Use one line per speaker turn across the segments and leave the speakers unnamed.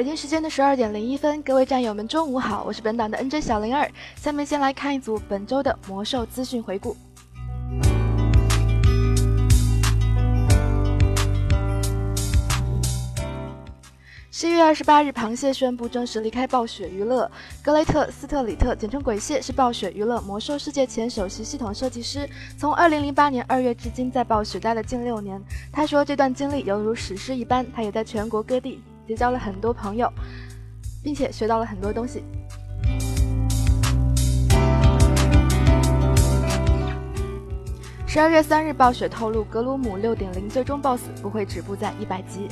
北京时间的十二点零一分，各位战友们，中午好，我是本档的 NJ 小灵儿。下面先来看一组本周的魔兽资讯回顾。七月二十八日，螃蟹宣布正式离开暴雪娱乐。格雷特·斯特里特，简称鬼蟹，是暴雪娱乐魔兽世界前首席系统设计师，从二零零八年二月至今，在暴雪待了近六年。他说，这段经历犹如史诗一般。他也在全国各地结交了很多朋友，并且学到了很多东西。十二月三日，暴雪透露，格鲁姆六点零最终 BOSS 不会止步在一百级。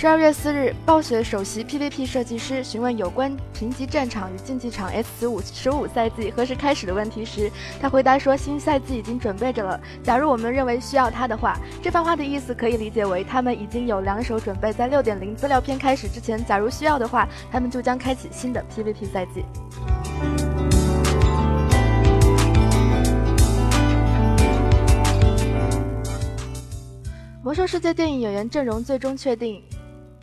十二月四日，暴雪首席 PVP 设计师询问有关评级战场与竞技场 S 十五十五赛季何时开始的问题时，他回答说：“新赛季已经准备着了。假如我们认为需要它的话，这番话的意思可以理解为他们已经有两手准备，在六点零资料片开始之前，假如需要的话，他们就将开启新的 PVP 赛季。”魔兽世界电影演员阵容最终确定。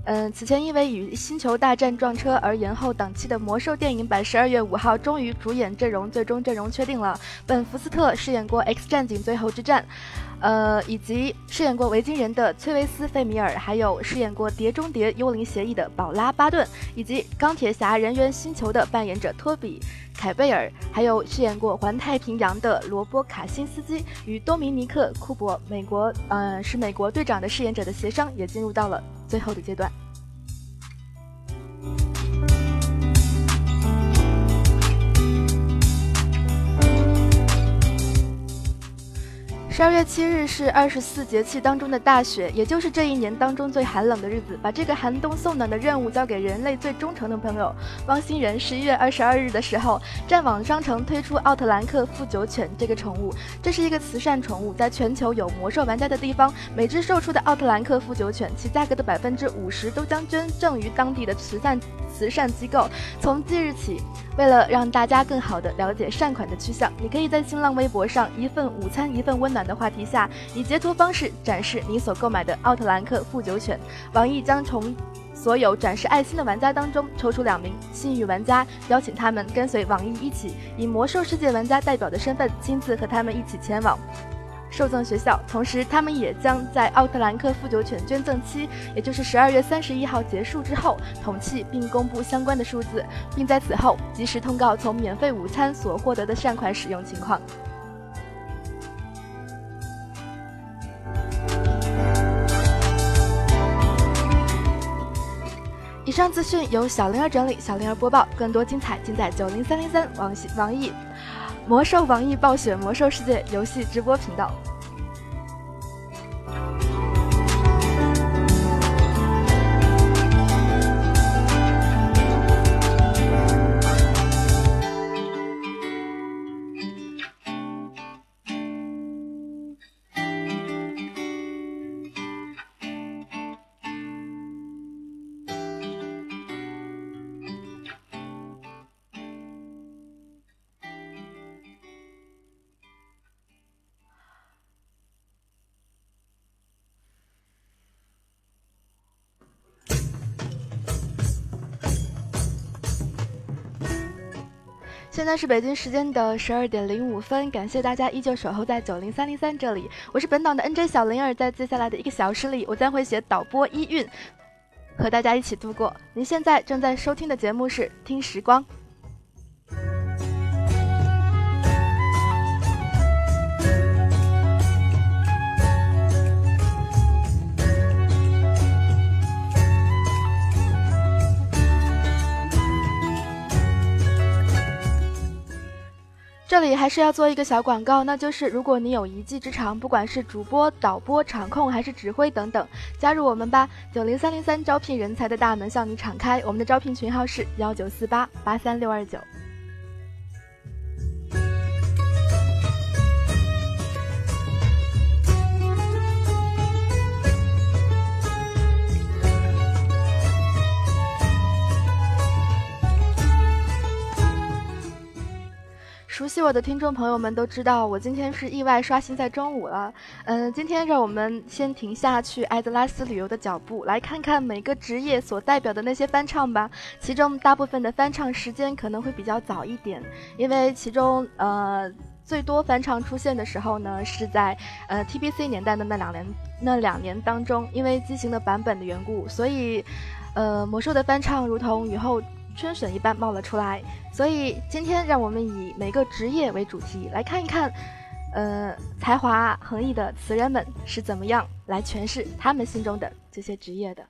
嗯，此前因为与《星球大战》撞车而延后档期的魔兽电影版，十二月五号终于主演阵容最终阵容确定了。本·福斯特饰演过《X 战警：最后之战》，呃，以及饰演过维京人的崔维斯·费米尔，还有饰演过《碟中谍：幽灵协议》的宝拉·巴顿，以及钢铁侠人猿星球的扮演者托比·凯贝尔，还有饰演过《环太平洋》的罗伯·卡辛斯基与多米尼克·库珀，美国，呃，是美国队长的饰演者的协商也进入到了。最后的阶段。十二月七日是二十四节气当中的大雪，也就是这一年当中最寒冷的日子。把这个寒冬送暖的任务交给人类最忠诚的朋友汪星人。十一月二十二日的时候，战网商城推出奥特兰克富九犬这个宠物，这是一个慈善宠物，在全球有魔兽玩家的地方，每只售出的奥特兰克富九犬，其价格的百分之五十都将捐赠于当地的慈善慈善机构。从即日起，为了让大家更好的了解善款的去向，你可以在新浪微博上一份午餐一份温暖。的话题下，以截图方式展示你所购买的奥特兰克富九犬。网易将从所有展示爱心的玩家当中抽出两名幸运玩家，邀请他们跟随网易一起，以魔兽世界玩家代表的身份，亲自和他们一起前往受赠学校。同时，他们也将在奥特兰克富九犬捐赠期，也就是十二月三十一号结束之后统计并公布相关的数字，并在此后及时通告从免费午餐所获得的善款使用情况。以上资讯由小灵儿整理，小灵儿播报。更多精彩尽在九零三零三网网易魔兽网易暴雪魔兽世界游戏直播频道。现在是北京时间的十二点零五分，感谢大家依旧守候在九零三零三这里，我是本档的 NJ 小灵儿，在接下来的一个小时里，我将会写导播一韵，和大家一起度过。您现在正在收听的节目是《听时光》。这里还是要做一个小广告，那就是如果你有一技之长，不管是主播、导播、场控还是指挥等等，加入我们吧！九零三零三招聘人才的大门向你敞开，我们的招聘群号是幺九四八八三六二九。熟悉我的听众朋友们都知道，我今天是意外刷新在中午了。嗯，今天让我们先停下去埃德拉斯旅游的脚步，来看看每个职业所代表的那些翻唱吧。其中大部分的翻唱时间可能会比较早一点，因为其中呃最多翻唱出现的时候呢是在呃 TBC 年代的那两年那两年当中，因为机型的版本的缘故，所以呃魔兽的翻唱如同雨后。春笋一般冒了出来，所以今天让我们以每个职业为主题来看一看，呃，才华横溢的词人们是怎么样来诠释他们心中的这些职业的。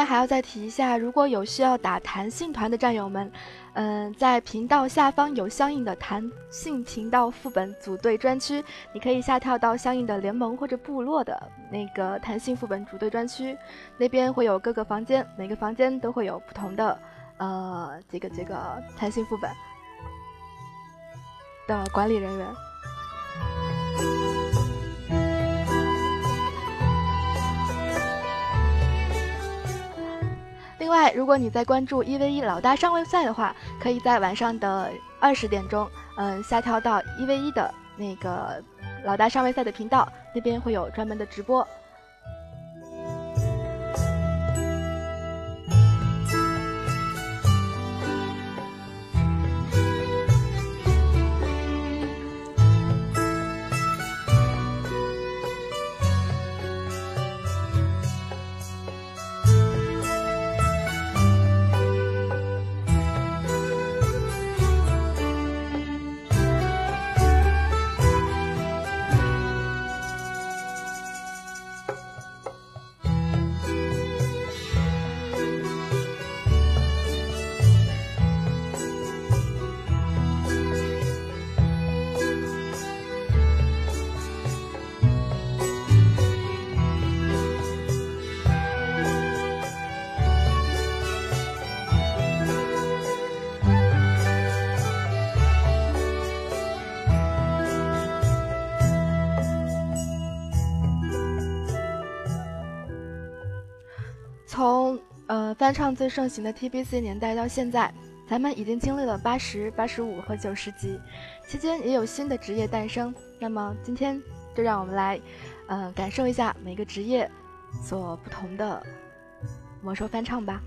外还要再提一下，如果有需要打弹性团的战友们，嗯，在频道下方有相应的弹性频道副本组队专区，你可以下跳到相应的联盟或者部落的那个弹性副本组队专区，那边会有各个房间，每个房间都会有不同的，呃，这个这个弹性副本的管理人员。另外，如果你在关注一 v 一老大上位赛的话，可以在晚上的二十点钟，嗯，下跳到一 v 一的那个老大上位赛的频道，那边会有专门的直播。翻唱最盛行的 TBC 年代到现在，咱们已经经历了八十八十五和九十级，期间也有新的职业诞生。那么今天就让我们来，呃，感受一下每个职业所不同的魔兽翻唱吧。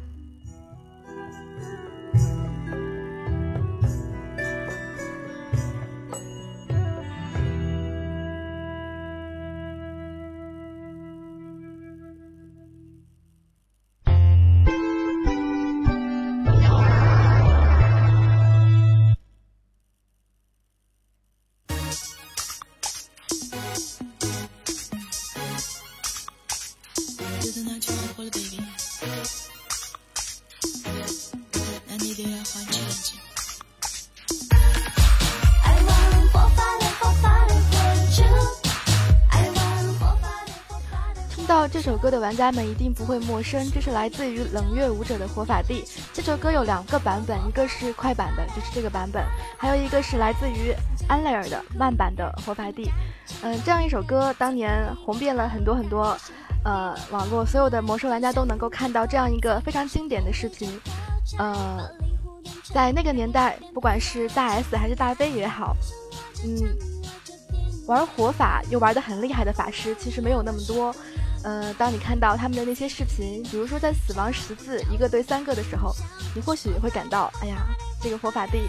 玩家们一定不会陌生，这是来自于冷月舞者的活法地。这首歌有两个版本，一个是快版的，就是这个版本，还有一个是来自于安蕾尔的慢版的活法地。嗯，这样一首歌当年红遍了很多很多，呃，网络所有的魔兽玩家都能够看到这样一个非常经典的视频。呃，在那个年代，不管是大 S 还是大飞也好，嗯，玩火法又玩的很厉害的法师其实没有那么多。呃，当你看到他们的那些视频，比如说在死亡十字一个对三个的时候，你或许会感到，哎呀，这个佛法帝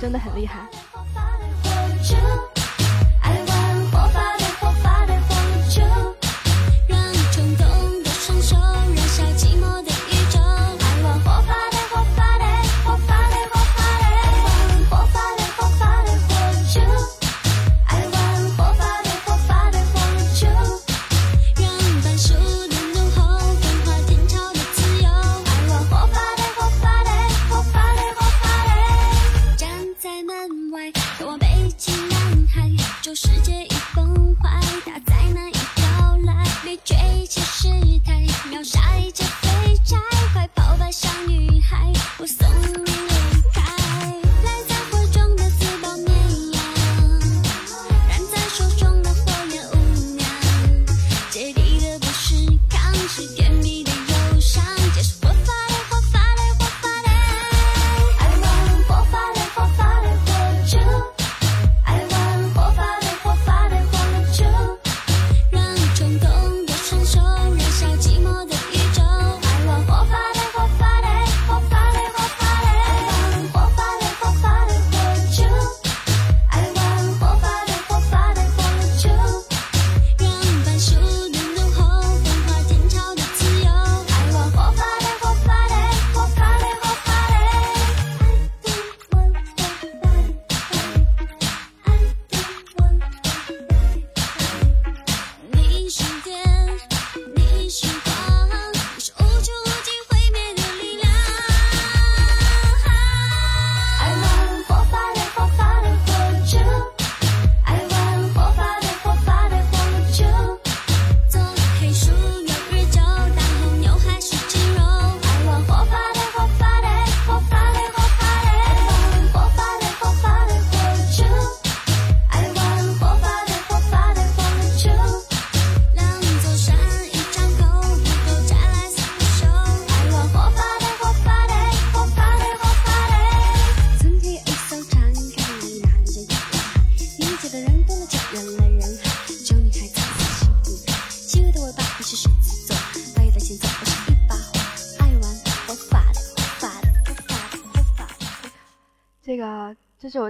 真的很厉害。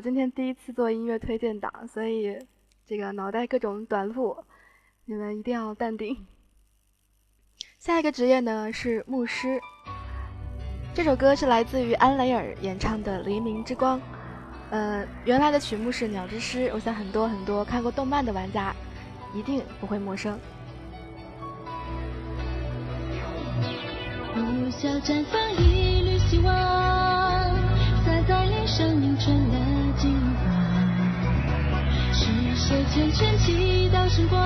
今天第一次做音乐推荐档，所以这个脑袋各种短路，你们一定要淡定。下一个职业呢是牧师。这首歌是来自于安雷尔演唱的《黎明之光》，呃，原来的曲目是《鸟之诗》，我想很多很多看过动漫的玩家一定不会陌生。
呼啸绽放一缕希望，洒在脸上映成了金黄。是谁缱绻祈祷星光，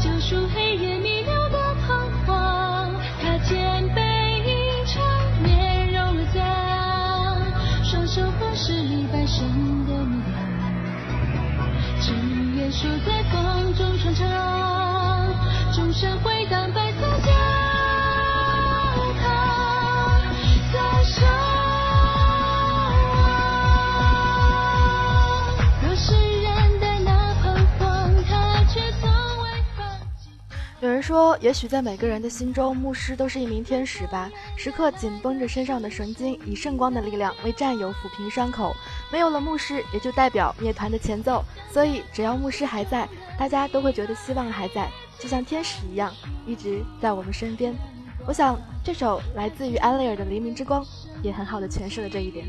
救赎黑夜迷流的彷徨？他肩背一场面容了脏，双手环视半生的模样，只愿守在风中传唱，钟声
说，也许在每个人的心中，牧师都是一名天使吧，时刻紧绷着身上的神经，以圣光的力量为战友抚平伤口。没有了牧师，也就代表灭团的前奏。所以，只要牧师还在，大家都会觉得希望还在，就像天使一样，一直在我们身边。我想，这首来自于安利尔的《黎明之光》，也很好的诠释了这一点。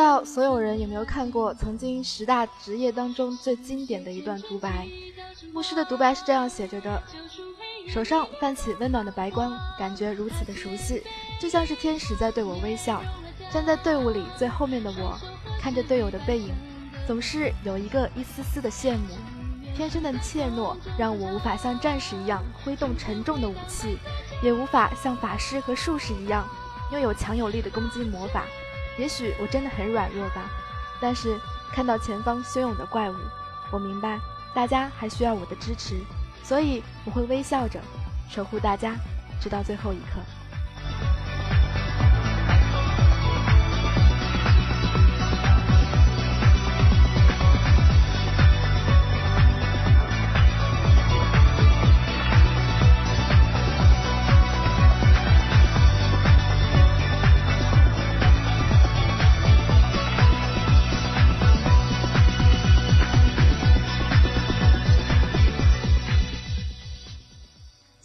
不知道所有人有没有看过曾经十大职业当中最经典的一段独白？牧师的独白是这样写着的：手上泛起温暖的白光，感觉如此的熟悉，就像是天使在对我微笑。站在队伍里最后面的我，看着队友的背影，总是有一个一丝丝的羡慕。
天生的怯懦让我无法像战士一样挥动沉重的武器，也无法像法师和术士一样拥有强有力的攻击魔法。也许我真的很软弱吧，但是看到前方汹涌的怪物，我明白大家还需要我的支持，所以我会微笑着守护大家，直到最后一刻。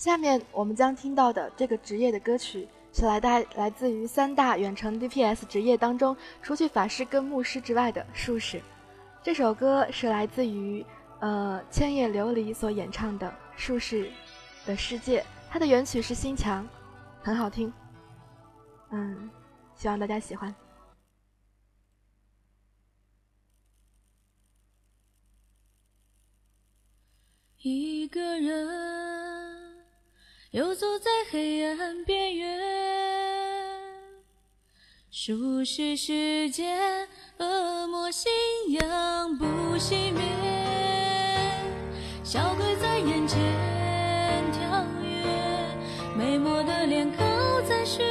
下面我们将听到的这个职业的歌曲，是来带来自于三大远程 DPS 职业当中，除去法师跟牧师之外的术士。这首歌是来自于呃千叶琉璃所演唱的《术士的世界》，它的原曲是心墙，很好听。嗯，希望大家喜欢。
一个人。游走在黑暗边缘，熟悉世界，恶魔信仰不熄灭，小鬼在眼前跳跃，美魔的脸靠在虚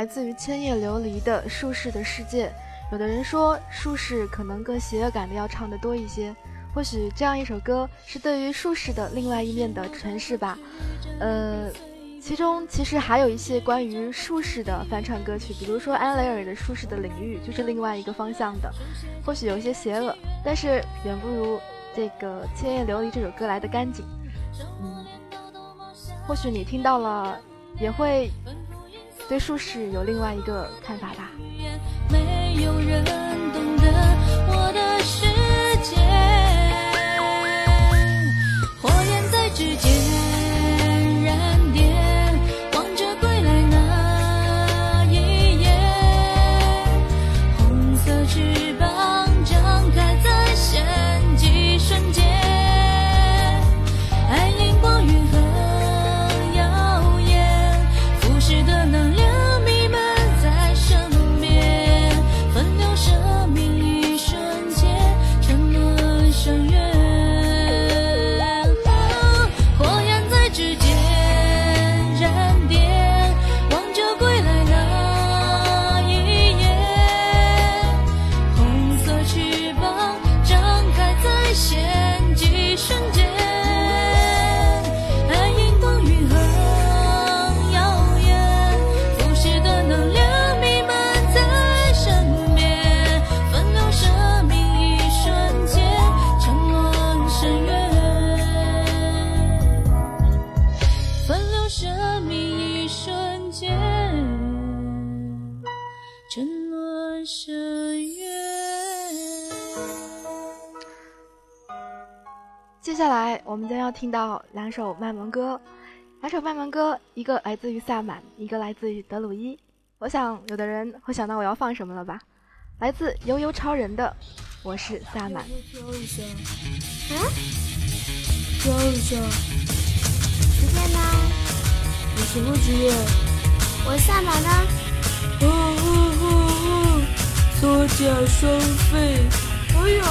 来自
于千叶琉璃的《术士的世界》，有的人说术士可能更邪恶感的要唱的多一些，或许这样一首歌是对于术士的另外一面的诠释吧。呃，其中其实还有一些关于术士的翻唱歌曲，比如说安雷尔的《术士的领域》就是另外一个方向的，或许有一些邪恶，但是远不如这个千叶琉璃这首歌来的干净。嗯，或许你听到了也会。对术士有另外一个看法吧。
没有人懂得我
们将要听到两首卖萌歌，两首卖萌歌，一个来自于萨满，一个来自于德鲁伊。我想有的人会想到我要放什么了吧？来自悠悠超人的，我是萨满。
啊？教一下。
职业呢？
你什么职业？
我萨满呢？
哦哦哦哦！作假双飞。哎呀，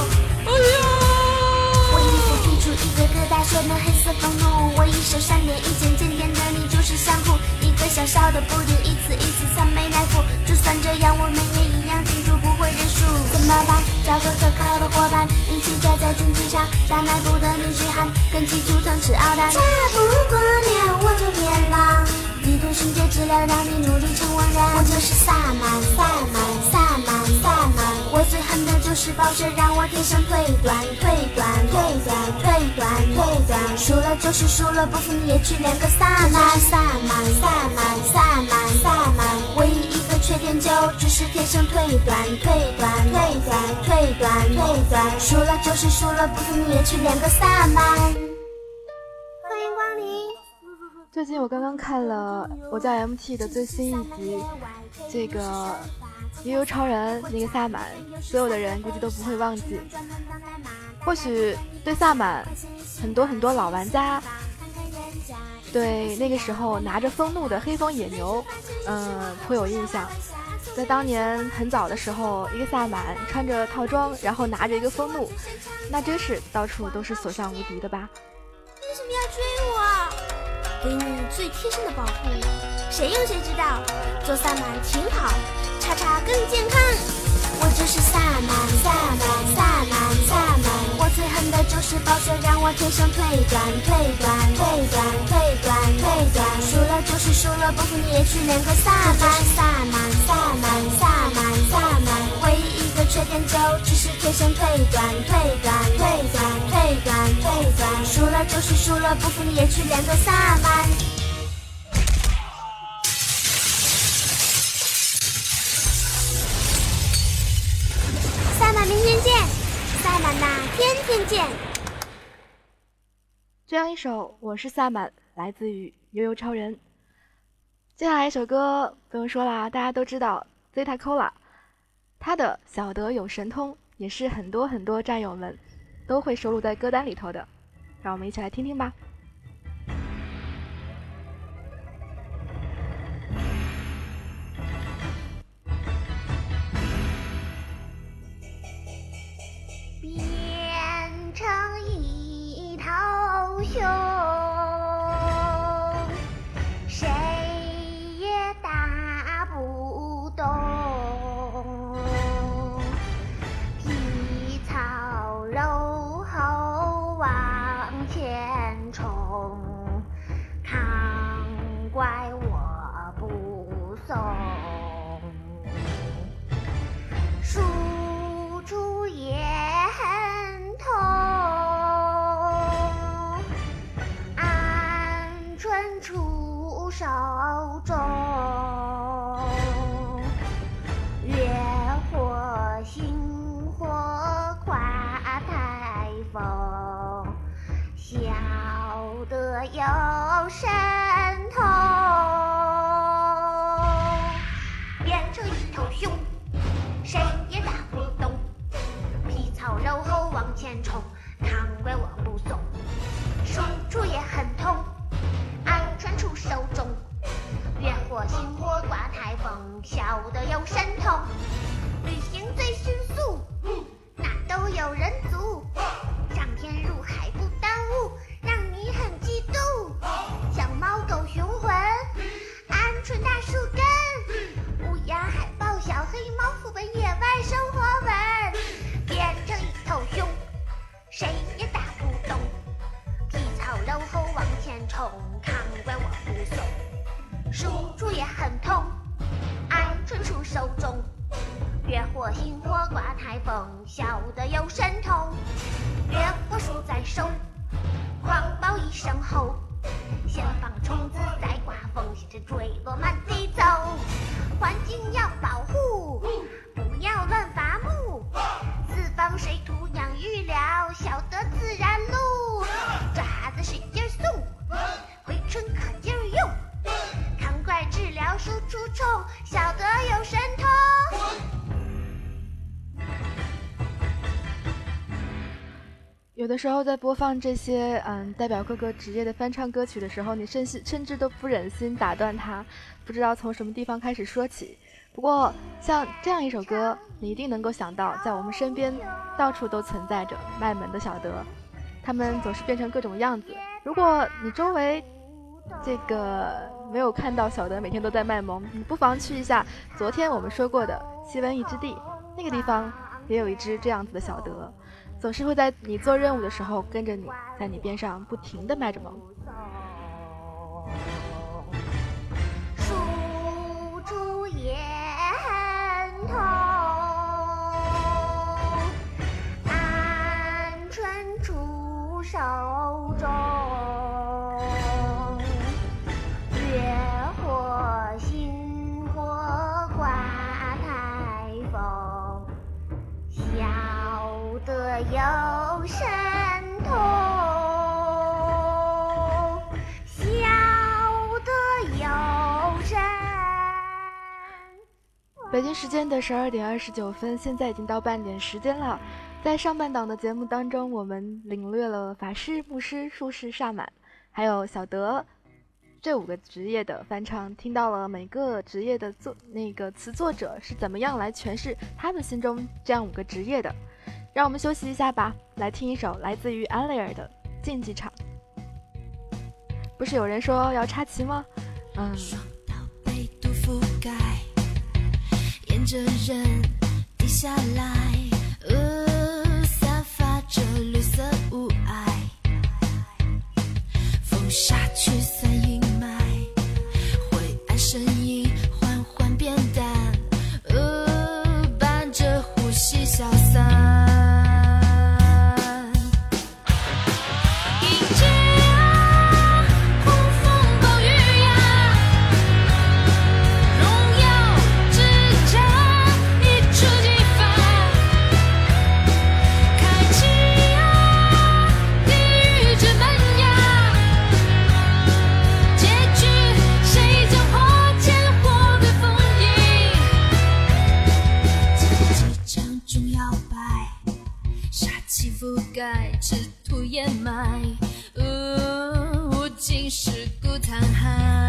哎呀！
我一手提出一个个大帅的黑色愤怒，我一手闪电一剑渐渐的你就是相扑，一个小小的布丁一次一次三枚来福，就算这样我们也一样庆祝不会认输。怎么办？找个可靠的伙伴，一起站在竞技场，大迈步的女婿汉，跟起图腾吃奥蛋。差不过年我就变狼，地图瞬间治疗让你努力成王人。我就是萨满，萨满，萨满，萨满。我最恨的就是暴雪，让我天生腿短，腿短，腿短，腿短，腿短。输了就是输了，不服你也去练个萨满，萨满，萨满，萨满，萨满。唯一一个缺点就只是天生腿短，腿短，腿短，腿短，腿短。输了就是输了，不服你也去练个萨满。欢迎光临。
最近我刚刚看了我叫 MT 的最新一集，这个悠悠超人那个萨满，所有的人估计都不会忘记。或许对萨满，很多很多老玩家，对那个时候拿着风怒的黑风野牛，嗯，颇有印象。在当年很早的时候，一个萨满穿着套装，然后拿着一个风怒，那真是到处都是所向无敌的吧？
为什么要追我？给你最贴身的保护，谁用谁知道。做萨满挺好，叉叉更健康。我就是萨满，萨满，萨满，萨满。我最恨的就是暴雪，让我天生腿短，腿短，腿短，腿短，腿短。输了就是输了，不服你也去练个萨满，萨满，萨满，萨满，萨满。唯一一个缺点就只是天生腿短，腿短，腿短，腿短，腿短。输了就是输了，不服你也去练个萨满。天天见。
这样一首《我是萨满》来自于悠悠超人。接下来一首歌不用说啦，大家都知道 Zeta Cola，他的《小德有神通》也是很多很多战友们都会收录在歌单里头的，让我们一起来听听吧。
成一头熊，手中，月火星火跨台风，笑得有神有的
时候在播放这些嗯代表各个职业的翻唱歌曲的时候，你甚至甚至都不忍心打断他，不知道从什么地方开始说起。不过像这样一首歌，你一定能够想到，在我们身边到处都存在着卖萌的小德，他们总是变成各种样子。如果你周围这个没有看到小德每天都在卖萌，你不妨去一下昨天我们说过的西文一之地，那个地方也有一只这样子的小德。总是会在你做任务的时候跟着你，在你边上不停的卖着萌。时间的十二点二十九分，现在已经到半点时间了。在上半档的节目当中，我们领略了法师、牧师、术士、萨满，还有小德这五个职业的翻唱，听到了每个职业的作那个词作者是怎么样来诠释他们心中这样五个职业的。让我们休息一下吧，来听一首来自于安利尔的《竞技场》。不是有人说要插旗吗？嗯。
沿着人低下来，气覆盖，赤土掩埋，无尽尸骨残骸。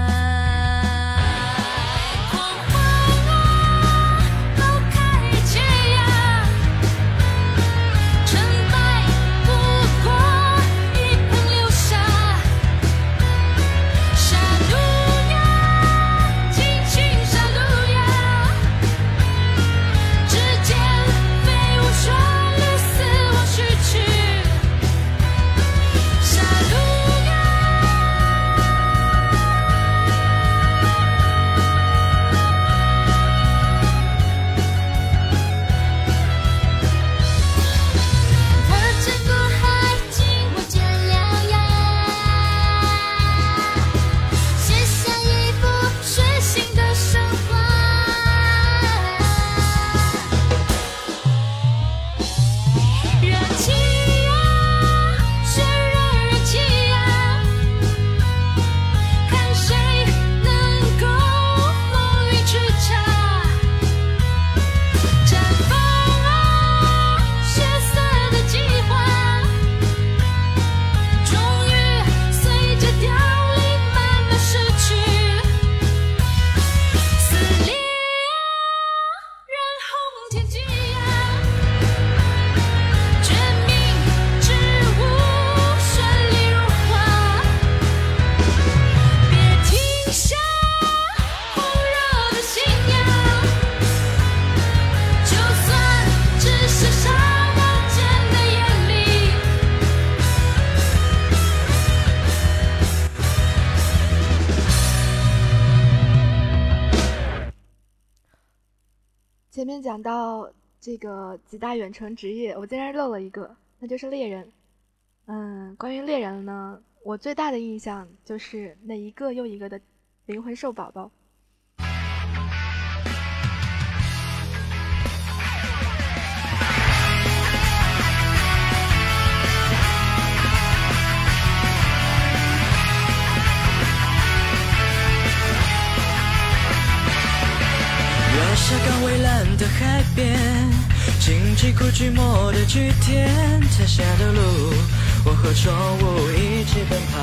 今天
讲到这个几大远程职业，我竟然漏了一个，那就是猎人。嗯，关于猎人呢，我最大的印象就是那一个又一个的灵魂兽宝宝。
下港蔚蓝的海边，荆棘苦寂寞的句点，踩下的路，我和宠物一起奔跑。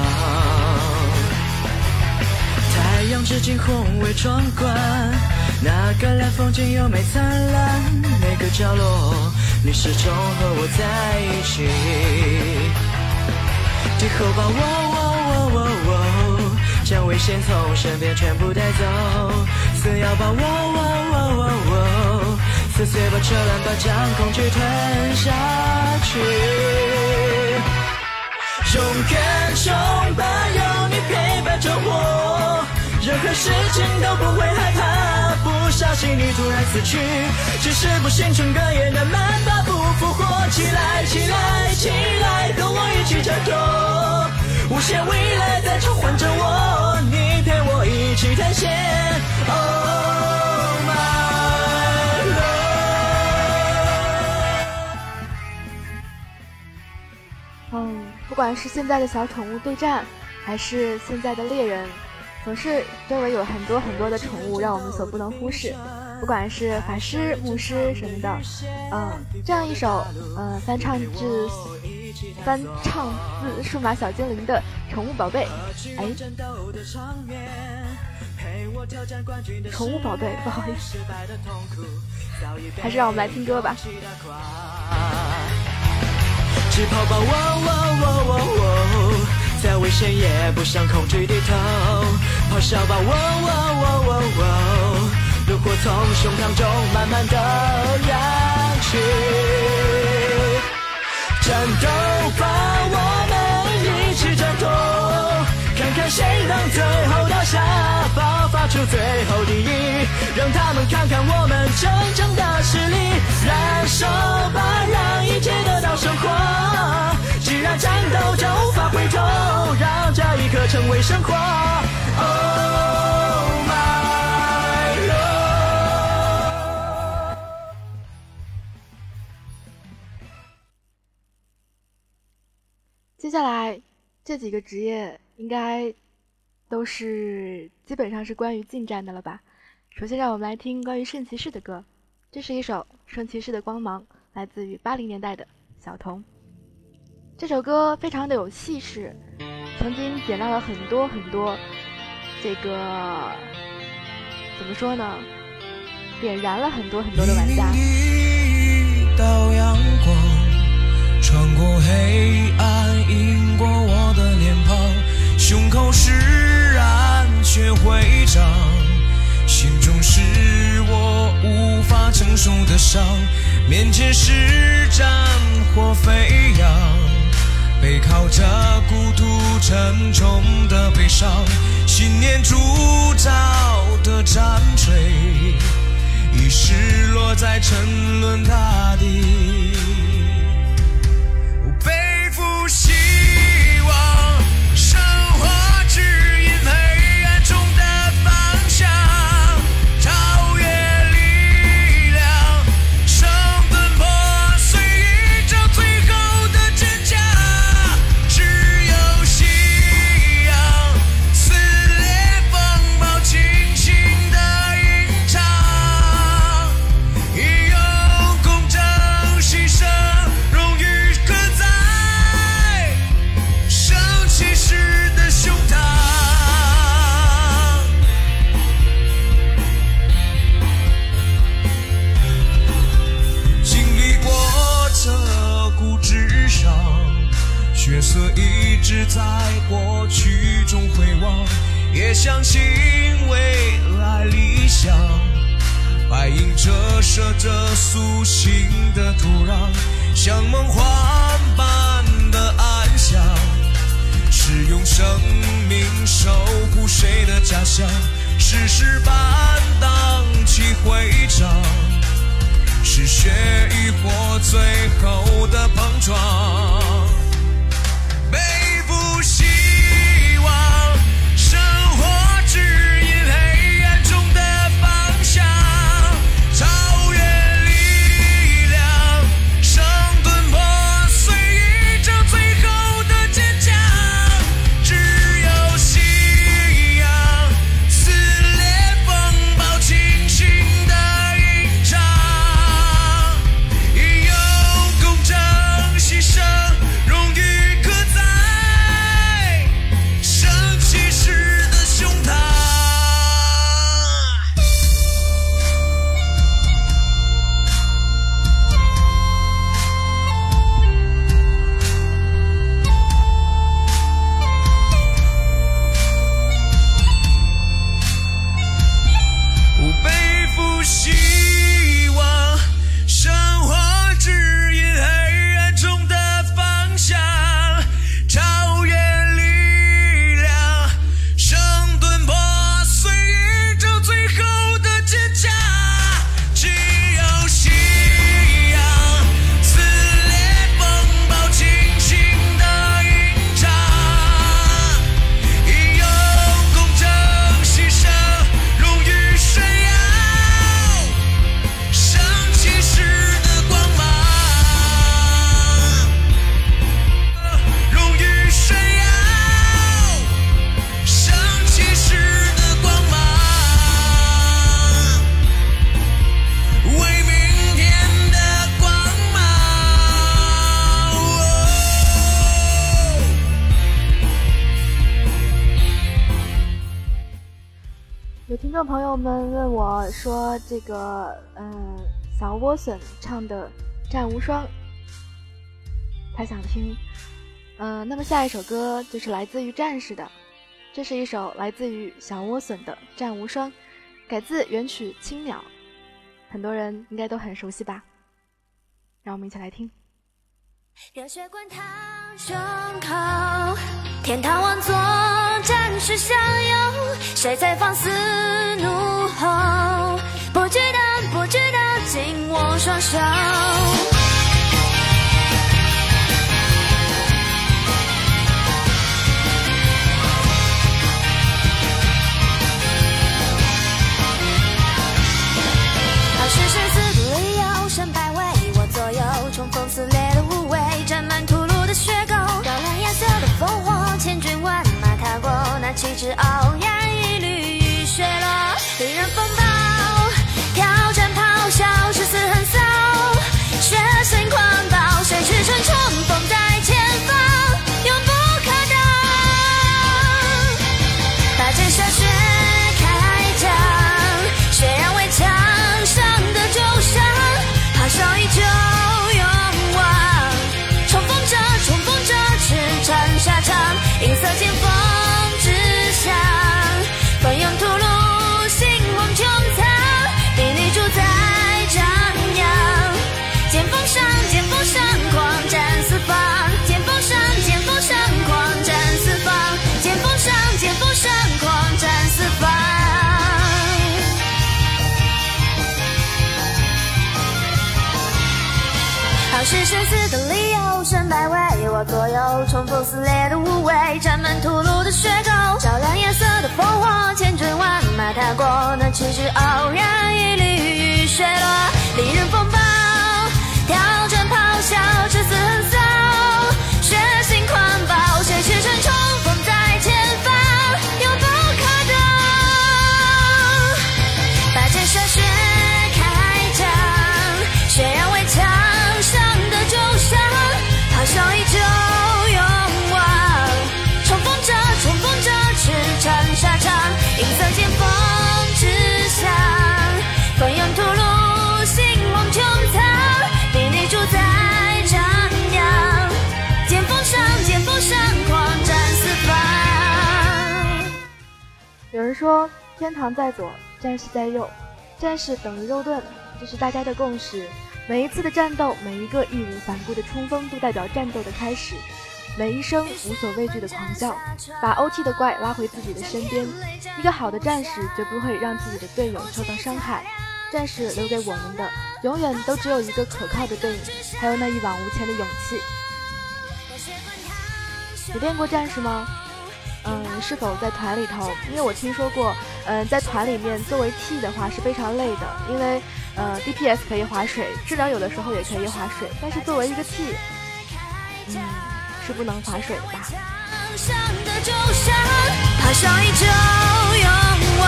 太阳之镜宏伟壮观，那个蓝风景优美灿烂，每个角落你始终和我在一起。敌后把我，将危险从身边全部带走。撕咬吧，喔喔喔喔喔，撕碎吧扯烂吧将恐惧吞下去。勇敢冲吧，有你陪伴着我，任何事情都不会害怕。不小心你突然死去，只是不幸存个也难慢把不复活。起来，起来，起来，和我一起战斗，无限未来在召唤着我，你陪我一起探险。Oh my love。
嗯，不管是现在的小宠物对战，还是现在的猎人，总是周围有很多很多的宠物让我们所不能忽视。不管是法师、牧师什么的，嗯，这样一首，嗯，翻唱自翻唱自数码小精灵的《宠物宝贝》，哎，宠物宝贝，不好意思，还是让我们来听歌吧。
直跑吧，喔喔喔喔喔，再危险也不向恐惧低头。咆哮吧，喔喔喔喔喔，怒火从胸膛中慢慢的燃起。战斗吧，我们一起战斗，看看谁能最后倒下，爆发出最后第一，让他们看看我们真正的实力。燃烧吧，让一切得到升华。既然战斗就无法回头，让这一刻成为神话。Oh
接下来这几个职业应该都是基本上是关于近战的了吧？首先让我们来听关于圣骑士的歌，这是一首《圣骑士的光芒》，来自于八零年代的小童。这首歌非常的有气势，曾经点亮了很多很多这个怎么说呢？点燃了很多很多的玩家。
一道阳光穿过黑暗，映过我的脸庞，胸口释然却会长，心中是我无法承受的伤，面前是战火飞扬，背靠着孤独沉重的悲伤，信念铸造的战锤。已失落在沉沦大地，相信未来理想。白银折射着苏醒的土壤，像梦幻般的安详。是用生命守护谁的家乡？史诗般荡气回肠，是血与火最后的碰撞。：“
这个，嗯，小莴笋唱的《战无双》，他想听。嗯，那么下一首歌就是来自于战士的，这是一首来自于小莴笋的《战无双》，改自原曲《青鸟》，很多人应该都很熟悉吧？让我们一起来听。
热血滚烫胸口，天堂王座，战士相拥，谁在放肆怒吼？不值得，不值得，紧握双手。好事生死的理由，胜败为我左右，冲锋撕裂的无畏，沾满屠戮的血沟，高亮颜色的烽火，千军万马踏过，那旗帜傲然，一缕雨雪落，敌人风暴，挑战咆哮，誓死横扫，血腥狂暴，谁驰骋冲锋在前方，永不可挡，把剑射血开疆，血染围墙上的旧伤，咆哮依旧勇往，冲锋者，冲锋者，驰骋沙场，银色是生死的理由，胜败为我左右，冲锋撕裂的无畏，沾满吐露的血沟，照亮夜色的烽火，千军万马踏过，那旗帜傲然，一缕雨雪落，凛人风暴，挑战咆哮，
说天堂在左，战士在右，战士等于肉盾，这是大家的共识。每一次的战斗，每一个义无反顾的冲锋，都代表战斗的开始。每一声无所畏惧的狂叫，把 OT 的怪拉回自己的身边。一个好的战士绝不会让自己的队友受到伤害。战士留给我们的，永远都只有一个可靠的背影，还有那一往无前的勇气。你练过战士吗？嗯，是否在团里头？因为我听说过，嗯，在团里面作为 T 的话是非常累的，因为呃 DPS 可以划水，治疗有的时候也可以划水，但是作为一个 T，嗯，是不能划水的吧？
上的旧伤，咆哮依旧勇往，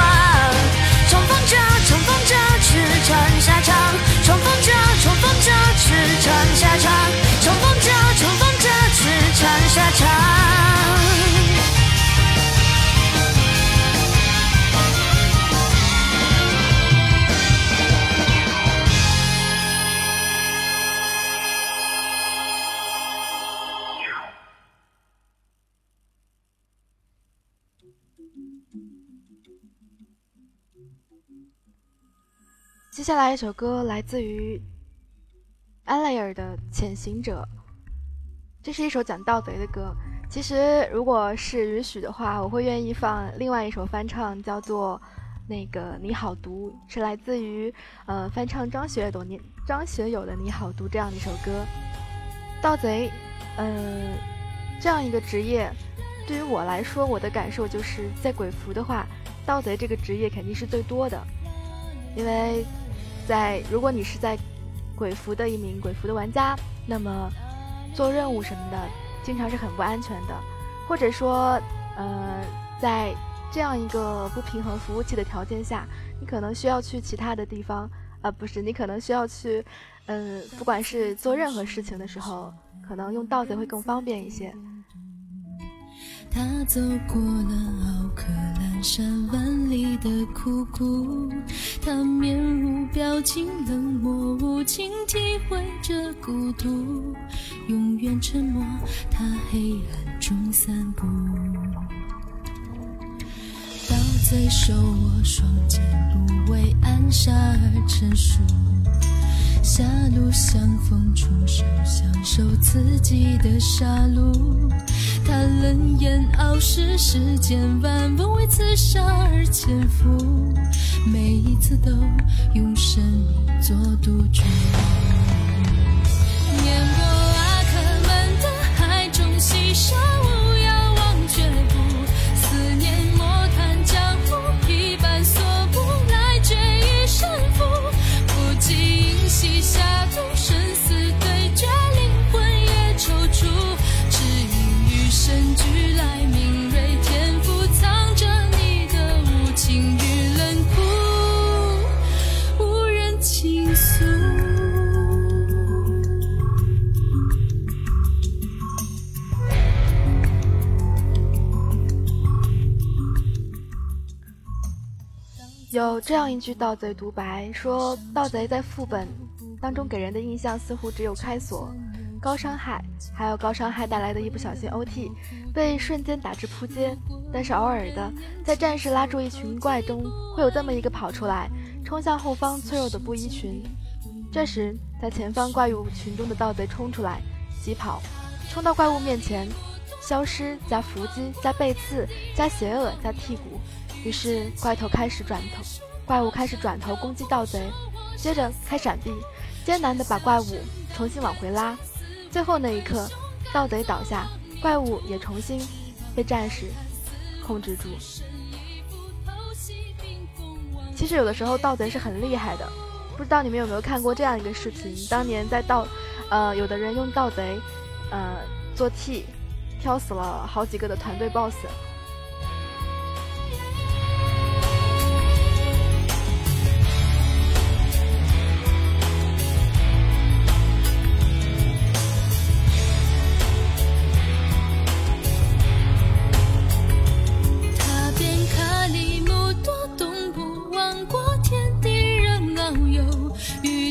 冲锋者，冲锋者，驰骋沙场，冲锋者，冲锋者，驰骋沙场，冲锋者，冲锋者，驰骋沙场。
接下来一首歌来自于安莱尔的《潜行者》，这是一首讲盗贼的歌。其实，如果是允许的话，我会愿意放另外一首翻唱，叫做那个《你好毒》，是来自于呃翻唱张学友的张学友的《你好毒》这样的一首歌。盗贼，嗯、这样一个职业，对于我来说，我的感受就是在鬼服的话，盗贼这个职业肯定是最多的，因为在如果你是在鬼服的一名鬼服的玩家，那么做任务什么的，经常是很不安全的，或者说，呃，在这样一个不平衡服务器的条件下，你可能需要去其他的地方，啊、不是，你可能需要去，嗯、不管是做任何事情的时候，可能用盗贼会更方便一些。
他走过了奥克兰山万里的苦谷，他面无表情，冷漠无情，体会着孤独，永远沉默，他黑暗中散步。刀贼手握双剑，不为暗杀而成熟。狭路相逢出手，相守自己的杀戮。他冷眼傲视世间万物，为刺杀而潜伏，每一次都用生命做赌注。
有这样一句盗贼独白，说盗贼在副本当中给人的印象似乎只有开锁、高伤害，还有高伤害带来的一不小心 OT，被瞬间打至扑街。但是偶尔的，在战士拉住一群怪中，会有这么一个跑出来，冲向后方脆弱的布衣群。这时，在前方怪物群中的盗贼冲出来，疾跑，冲到怪物面前，消失加伏击加背刺加邪恶加剔骨。于是怪头开始转头，怪物开始转头攻击盗贼，接着开闪避，艰难地把怪物重新往回拉。最后那一刻，盗贼倒下，怪物也重新被战士控制住。其实有的时候盗贼是很厉害的，不知道你们有没有看过这样一个视频？当年在盗，呃，有的人用盗贼，呃，做 T，挑死了好几个的团队 BOSS。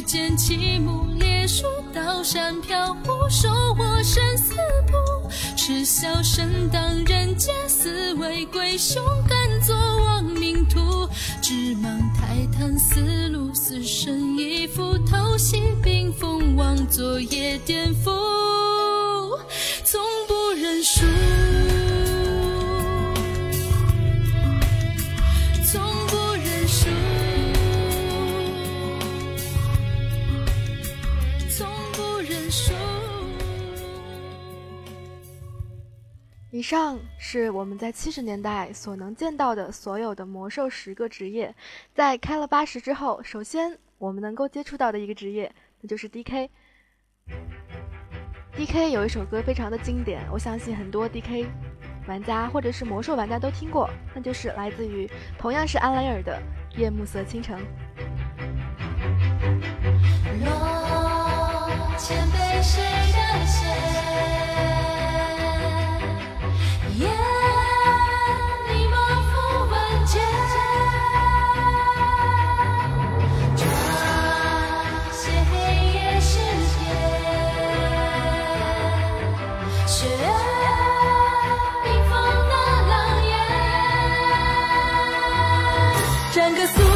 剑起木烈树，刀山飘忽，手握生死簿，痴笑神当人杰，思维归雄，敢做亡命徒，只忙泰坦丝路，死生一副，偷袭冰封，往昨夜颠覆，从不认输。
以上是我们在七十年代所能见到的所有的魔兽十个职业。在开了八十之后，首先我们能够接触到的一个职业，那就是 DK。DK 有一首歌非常的经典，我相信很多 DK 玩家或者是魔兽玩家都听过，那就是来自于同样是安莱尔的《夜幕色倾城》。
落千杯谁的战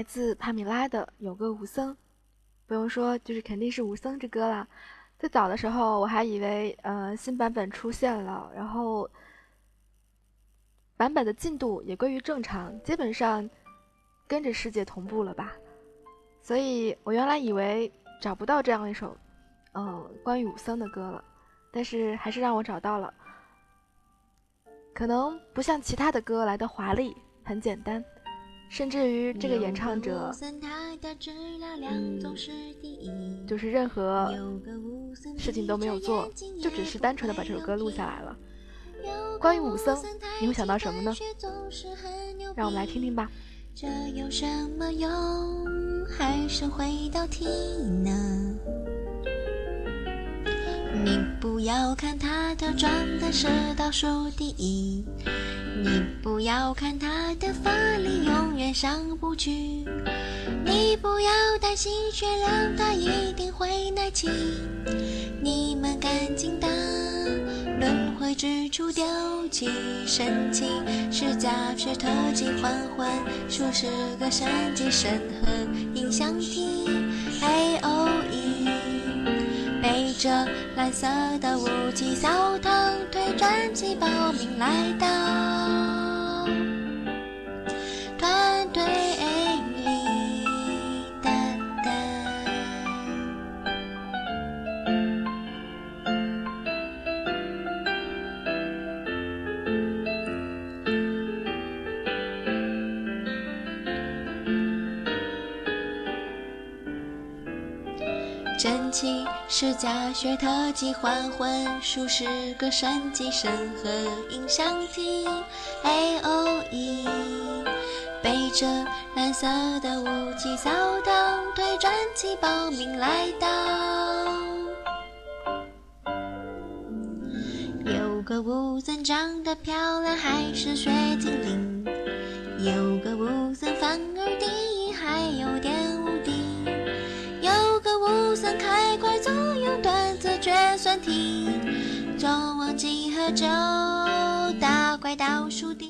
来自帕米拉的《有个武僧》，不用说，就是肯定是武僧之歌啦。最早的时候，我还以为呃新版本出现了，然后版本的进度也归于正常，基本上跟着世界同步了吧。所以我原来以为找不到这样一首呃关于武僧的歌了，但是还是让我找到了。可能不像其他的歌来的华丽，很简单，甚至于这个演唱者，嗯，就是任何事情都没有做，就只是单纯的把这首歌录下来了。关于武僧，你会想到什么呢？让我们来听听吧。
这有什么用？还是回到体呢？你不要看他的装的是倒数第一，你不要看他的法力永远上不去，你不要担心血量，他一定会耐气。你们赶紧的，轮回之处丢弃神奇，是假是特技换换，数十个神级神和影响体哎哦。着蓝色的武器扫堂，推专辑报名来到团队里。哒哒。真气是假血特技还魂，数十个神级神和音响体，A O E。
背着蓝色的武器扫荡，推转器报名来到。有个武僧长得漂亮，还是雪精灵；有个武僧算题，中王几何咒，打怪倒数第。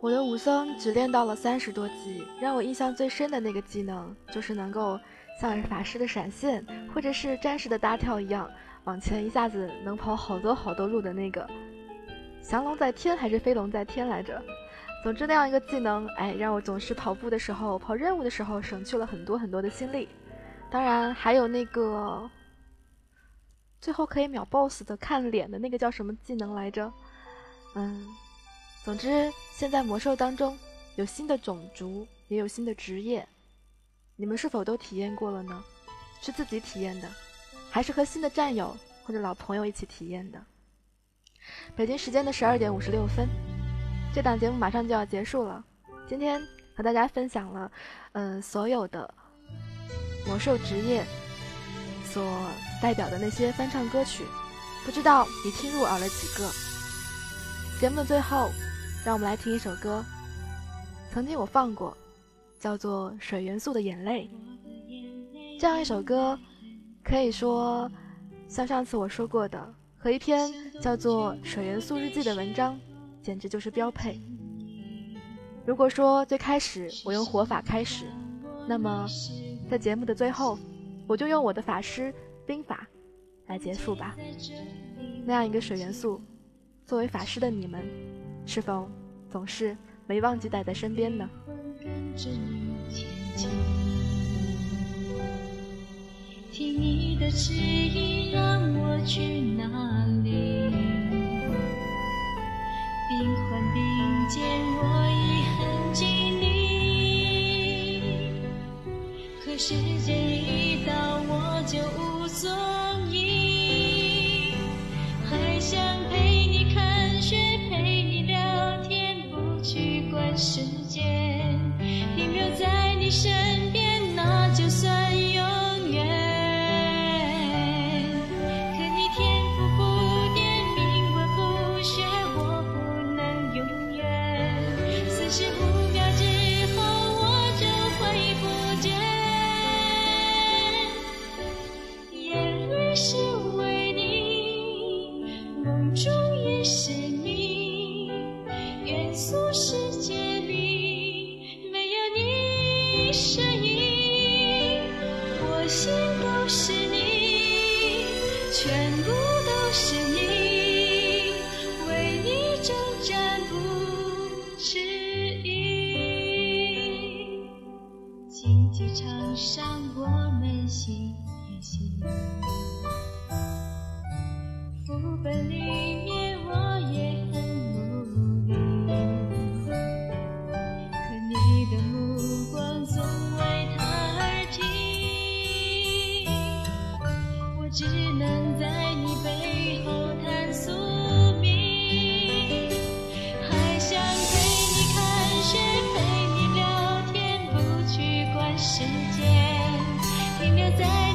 我的武僧只练到了三十多级，让我印象最深的那个技能，就是能够像法师的闪现，或者是战士的大跳一样，往前一下子能跑好多好多路的那个。降龙在天还是飞龙在天来着？总之那样一个技能，哎，让我总是跑步的时候、跑任务的时候省去了很多很多的心力。当然还有那个最后可以秒 BOSS 的看脸的那个叫什么技能来着？嗯。总之，现在魔兽当中有新的种族，也有新的职业，你们是否都体验过了呢？是自己体验的，还是和新的战友或者老朋友一起体验的？北京时间的十二点五十六分，这档节目马上就要结束了。今天和大家分享了，嗯，所有的魔兽职业所代表的那些翻唱歌曲，不知道你听入耳了几个？节目的最后。让我们来听一首歌，曾经我放过，叫做《水元素的眼泪》。这样一首歌，可以说像上次我说过的，和一篇叫做《水元素日记》的文章，简直就是标配。如果说最开始我用火法开始，那么在节目的最后，我就用我的法师兵法来结束吧。那样一个水元素，作为法师的你们。是否总是没忘记带在身边呢？
听你的指引，让我去哪里？冰环并肩，我已很尽力。可时间一到，我就无所忆，还想陪你看雪，陪你聊天，不去管时间，停留在你身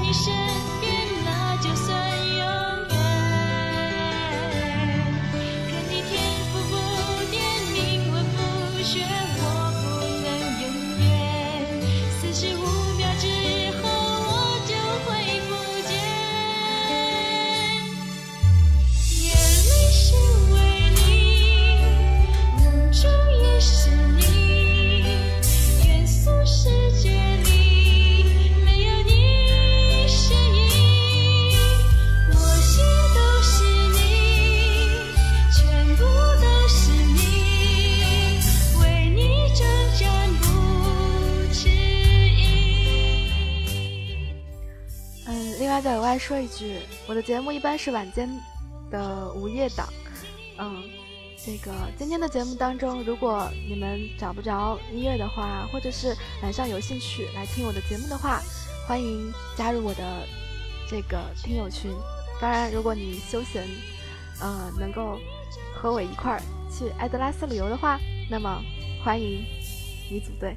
留在
外说一句，我的节目一般是晚间的午夜档。嗯，这个今天的节目当中，如果你们找不着音乐的话，或者是晚上有兴趣来听我的节目的话，欢迎加入我的这个听友群。当然，如果你休闲，呃，能够和我一块儿去艾德拉斯旅游的话，那么欢迎你组队。